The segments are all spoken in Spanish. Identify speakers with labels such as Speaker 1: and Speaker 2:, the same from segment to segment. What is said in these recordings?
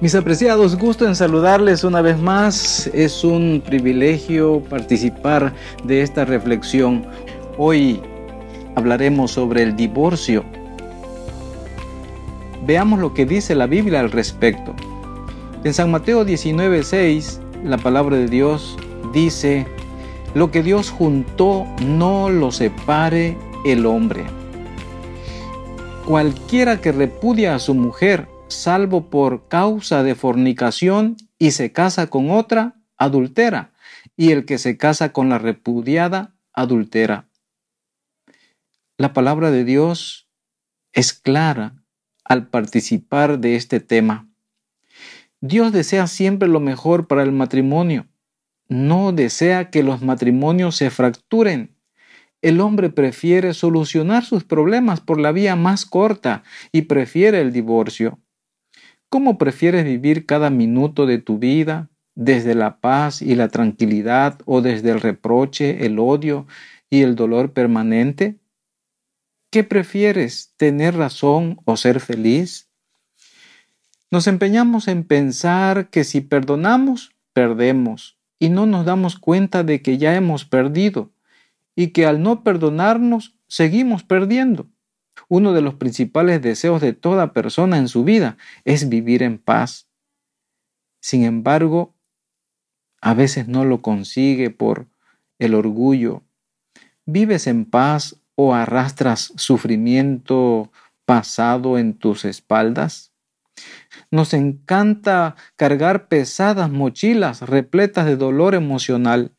Speaker 1: Mis apreciados, gusto en saludarles una vez más. Es un privilegio participar de esta reflexión. Hoy hablaremos sobre el divorcio. Veamos lo que dice la Biblia al respecto. En San Mateo 19:6, la palabra de Dios dice, lo que Dios juntó no lo separe el hombre. Cualquiera que repudia a su mujer, salvo por causa de fornicación y se casa con otra, adultera, y el que se casa con la repudiada, adultera. La palabra de Dios es clara al participar de este tema. Dios desea siempre lo mejor para el matrimonio. No desea que los matrimonios se fracturen. El hombre prefiere solucionar sus problemas por la vía más corta y prefiere el divorcio. ¿Cómo prefieres vivir cada minuto de tu vida? ¿Desde la paz y la tranquilidad o desde el reproche, el odio y el dolor permanente? ¿Qué prefieres, tener razón o ser feliz? Nos empeñamos en pensar que si perdonamos, perdemos, y no nos damos cuenta de que ya hemos perdido, y que al no perdonarnos, seguimos perdiendo. Uno de los principales deseos de toda persona en su vida es vivir en paz. Sin embargo, a veces no lo consigue por el orgullo. ¿Vives en paz o arrastras sufrimiento pasado en tus espaldas? Nos encanta cargar pesadas mochilas repletas de dolor emocional.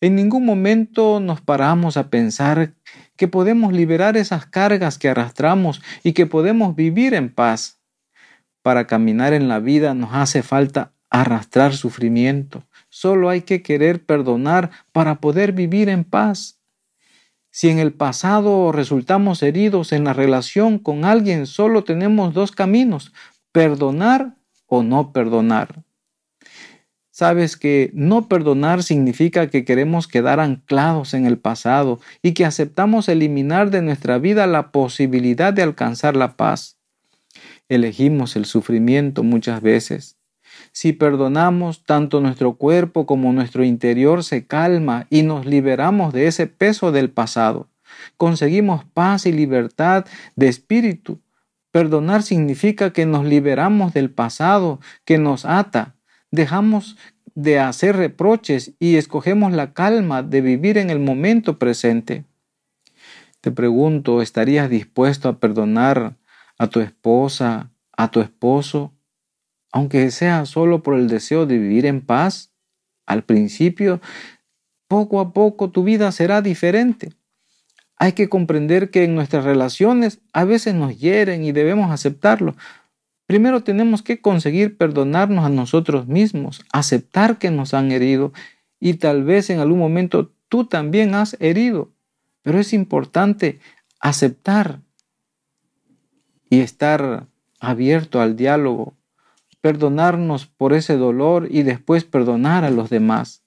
Speaker 1: En ningún momento nos paramos a pensar que podemos liberar esas cargas que arrastramos y que podemos vivir en paz. Para caminar en la vida nos hace falta arrastrar sufrimiento. Solo hay que querer perdonar para poder vivir en paz. Si en el pasado resultamos heridos en la relación con alguien, solo tenemos dos caminos, perdonar o no perdonar. Sabes que no perdonar significa que queremos quedar anclados en el pasado y que aceptamos eliminar de nuestra vida la posibilidad de alcanzar la paz. Elegimos el sufrimiento muchas veces. Si perdonamos, tanto nuestro cuerpo como nuestro interior se calma y nos liberamos de ese peso del pasado. Conseguimos paz y libertad de espíritu. Perdonar significa que nos liberamos del pasado que nos ata dejamos de hacer reproches y escogemos la calma de vivir en el momento presente. Te pregunto, ¿estarías dispuesto a perdonar a tu esposa, a tu esposo, aunque sea solo por el deseo de vivir en paz? Al principio, poco a poco tu vida será diferente. Hay que comprender que en nuestras relaciones a veces nos hieren y debemos aceptarlo, Primero tenemos que conseguir perdonarnos a nosotros mismos, aceptar que nos han herido y tal vez en algún momento tú también has herido. Pero es importante aceptar y estar abierto al diálogo, perdonarnos por ese dolor y después perdonar a los demás.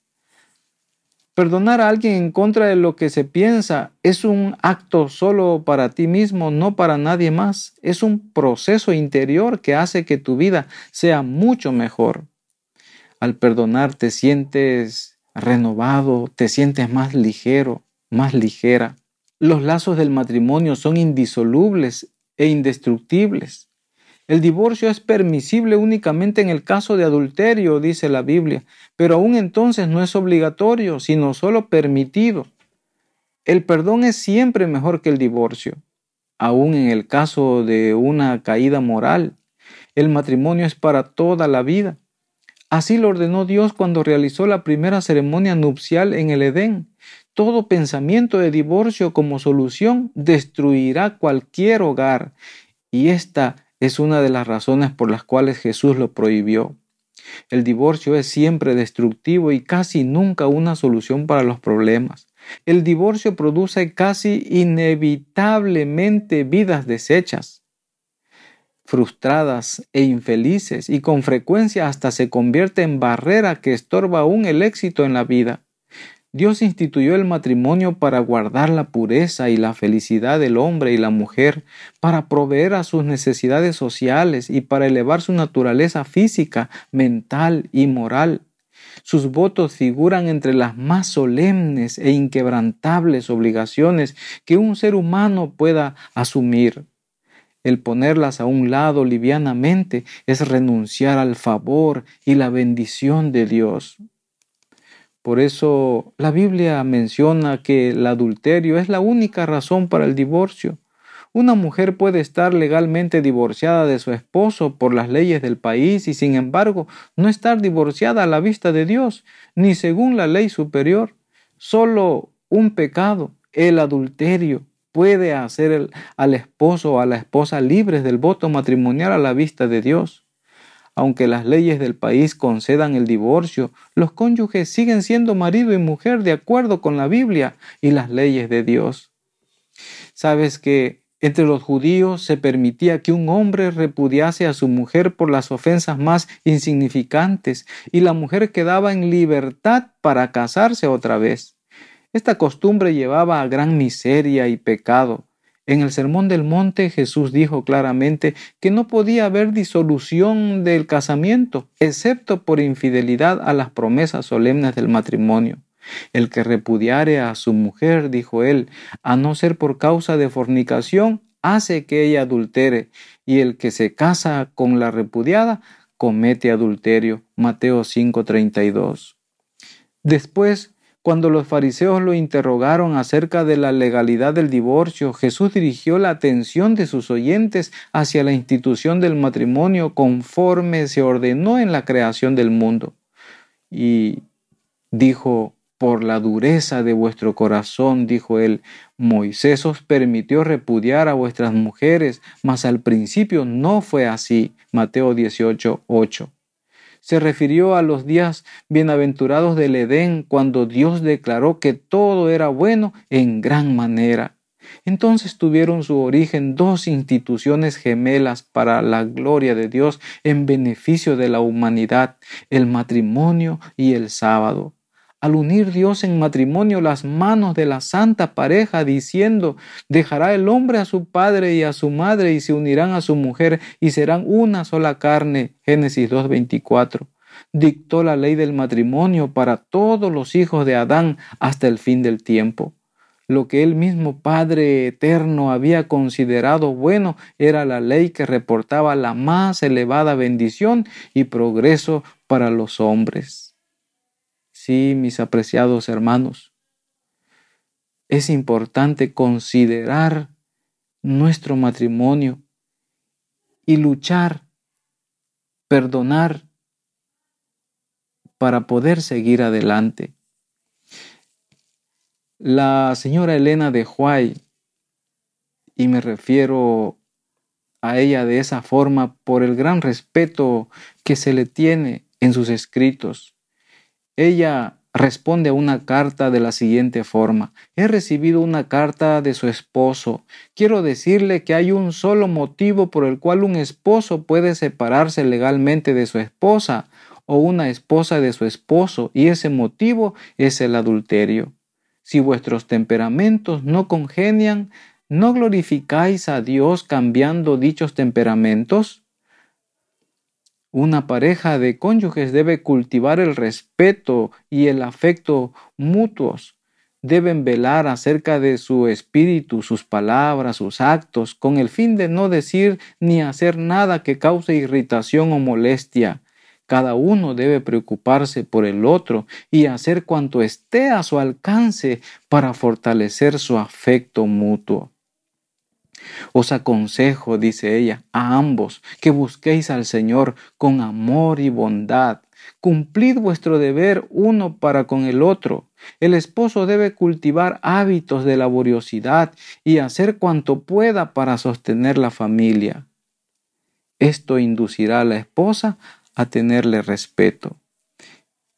Speaker 1: Perdonar a alguien en contra de lo que se piensa es un acto solo para ti mismo, no para nadie más. Es un proceso interior que hace que tu vida sea mucho mejor. Al perdonar te sientes renovado, te sientes más ligero, más ligera. Los lazos del matrimonio son indisolubles e indestructibles. El divorcio es permisible únicamente en el caso de adulterio, dice la Biblia, pero aún entonces no es obligatorio, sino solo permitido. El perdón es siempre mejor que el divorcio, aún en el caso de una caída moral. El matrimonio es para toda la vida. Así lo ordenó Dios cuando realizó la primera ceremonia nupcial en el Edén. Todo pensamiento de divorcio como solución destruirá cualquier hogar y esta es una de las razones por las cuales Jesús lo prohibió. El divorcio es siempre destructivo y casi nunca una solución para los problemas. El divorcio produce casi inevitablemente vidas deshechas, frustradas e infelices y con frecuencia hasta se convierte en barrera que estorba aún el éxito en la vida. Dios instituyó el matrimonio para guardar la pureza y la felicidad del hombre y la mujer, para proveer a sus necesidades sociales y para elevar su naturaleza física, mental y moral. Sus votos figuran entre las más solemnes e inquebrantables obligaciones que un ser humano pueda asumir. El ponerlas a un lado livianamente es renunciar al favor y la bendición de Dios. Por eso la Biblia menciona que el adulterio es la única razón para el divorcio. Una mujer puede estar legalmente divorciada de su esposo por las leyes del país y sin embargo no estar divorciada a la vista de Dios, ni según la ley superior. Solo un pecado, el adulterio, puede hacer al esposo o a la esposa libres del voto matrimonial a la vista de Dios. Aunque las leyes del país concedan el divorcio, los cónyuges siguen siendo marido y mujer de acuerdo con la Biblia y las leyes de Dios. Sabes que entre los judíos se permitía que un hombre repudiase a su mujer por las ofensas más insignificantes y la mujer quedaba en libertad para casarse otra vez. Esta costumbre llevaba a gran miseria y pecado, en el Sermón del Monte Jesús dijo claramente que no podía haber disolución del casamiento, excepto por infidelidad a las promesas solemnes del matrimonio. El que repudiare a su mujer, dijo él, a no ser por causa de fornicación, hace que ella adultere, y el que se casa con la repudiada, comete adulterio. Mateo 5:32. Después cuando los fariseos lo interrogaron acerca de la legalidad del divorcio, Jesús dirigió la atención de sus oyentes hacia la institución del matrimonio conforme se ordenó en la creación del mundo. Y dijo, por la dureza de vuestro corazón, dijo él, Moisés os permitió repudiar a vuestras mujeres, mas al principio no fue así. Mateo 18, 8 se refirió a los días bienaventurados del Edén, cuando Dios declaró que todo era bueno en gran manera. Entonces tuvieron su origen dos instituciones gemelas para la gloria de Dios en beneficio de la humanidad, el matrimonio y el sábado al unir Dios en matrimonio las manos de la santa pareja, diciendo, dejará el hombre a su padre y a su madre y se unirán a su mujer y serán una sola carne. Génesis 2.24. Dictó la ley del matrimonio para todos los hijos de Adán hasta el fin del tiempo. Lo que él mismo Padre Eterno había considerado bueno era la ley que reportaba la más elevada bendición y progreso para los hombres. Sí, mis apreciados hermanos, es importante considerar nuestro matrimonio y luchar, perdonar para poder seguir adelante. La señora Elena de Huay, y me refiero a ella de esa forma por el gran respeto que se le tiene en sus escritos, ella responde a una carta de la siguiente forma. He recibido una carta de su esposo. Quiero decirle que hay un solo motivo por el cual un esposo puede separarse legalmente de su esposa o una esposa de su esposo, y ese motivo es el adulterio. Si vuestros temperamentos no congenian, ¿no glorificáis a Dios cambiando dichos temperamentos? Una pareja de cónyuges debe cultivar el respeto y el afecto mutuos. Deben velar acerca de su espíritu, sus palabras, sus actos, con el fin de no decir ni hacer nada que cause irritación o molestia. Cada uno debe preocuparse por el otro y hacer cuanto esté a su alcance para fortalecer su afecto mutuo. Os aconsejo, dice ella, a ambos que busquéis al Señor con amor y bondad. Cumplid vuestro deber uno para con el otro. El esposo debe cultivar hábitos de laboriosidad y hacer cuanto pueda para sostener la familia. Esto inducirá a la esposa a tenerle respeto.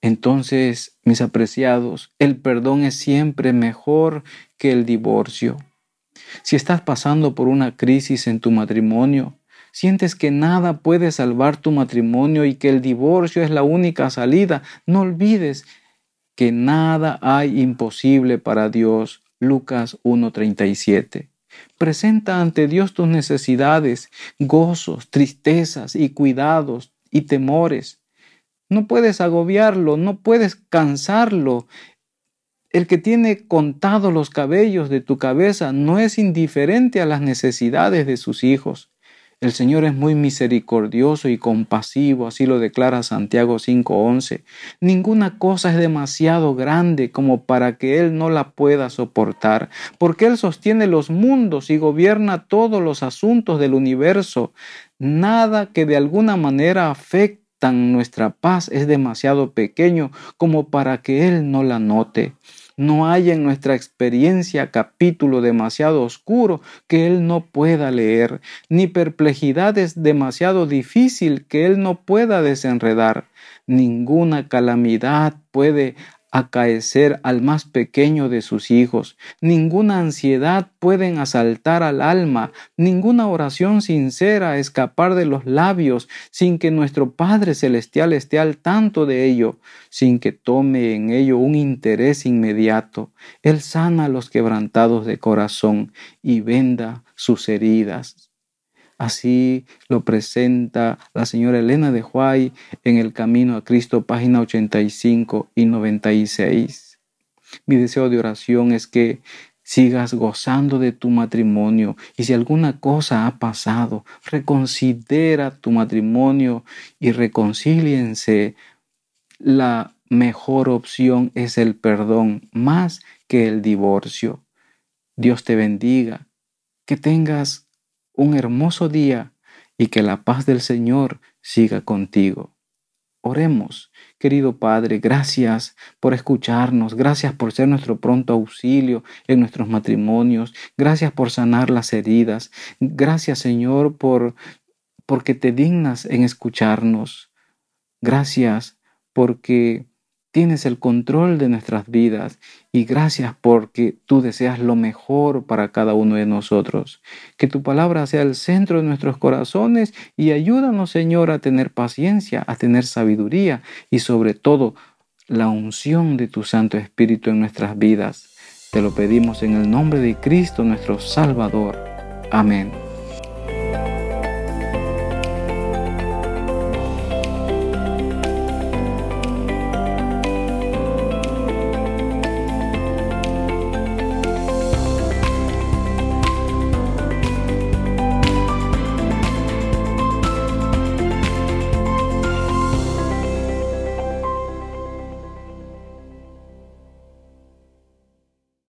Speaker 1: Entonces, mis apreciados, el perdón es siempre mejor que el divorcio. Si estás pasando por una crisis en tu matrimonio, sientes que nada puede salvar tu matrimonio y que el divorcio es la única salida, no olvides que nada hay imposible para Dios. Lucas 1:37. Presenta ante Dios tus necesidades, gozos, tristezas y cuidados y temores. No puedes agobiarlo, no puedes cansarlo. El que tiene contados los cabellos de tu cabeza no es indiferente a las necesidades de sus hijos. El Señor es muy misericordioso y compasivo, así lo declara Santiago 5:11. Ninguna cosa es demasiado grande como para que Él no la pueda soportar, porque Él sostiene los mundos y gobierna todos los asuntos del universo. Nada que de alguna manera afecte nuestra paz es demasiado pequeño como para que Él no la note. No hay en nuestra experiencia capítulo demasiado oscuro que Él no pueda leer, ni perplejidades demasiado difícil que Él no pueda desenredar. Ninguna calamidad puede acaecer al más pequeño de sus hijos. Ninguna ansiedad pueden asaltar al alma, ninguna oración sincera escapar de los labios sin que nuestro Padre Celestial esté al tanto de ello, sin que tome en ello un interés inmediato. Él sana a los quebrantados de corazón y venda sus heridas. Así lo presenta la señora Elena de Huay en El Camino a Cristo, página 85 y 96. Mi deseo de oración es que sigas gozando de tu matrimonio y si alguna cosa ha pasado, reconsidera tu matrimonio y reconcíliense. La mejor opción es el perdón más que el divorcio. Dios te bendiga, que tengas un hermoso día y que la paz del Señor siga contigo. Oremos, querido Padre, gracias por escucharnos, gracias por ser nuestro pronto auxilio en nuestros matrimonios, gracias por sanar las heridas, gracias Señor por porque te dignas en escucharnos. Gracias porque tienes el control de nuestras vidas y gracias porque tú deseas lo mejor para cada uno de nosotros. Que tu palabra sea el centro de nuestros corazones y ayúdanos, Señor, a tener paciencia, a tener sabiduría y sobre todo la unción de tu Santo Espíritu en nuestras vidas. Te lo pedimos en el nombre de Cristo nuestro Salvador. Amén.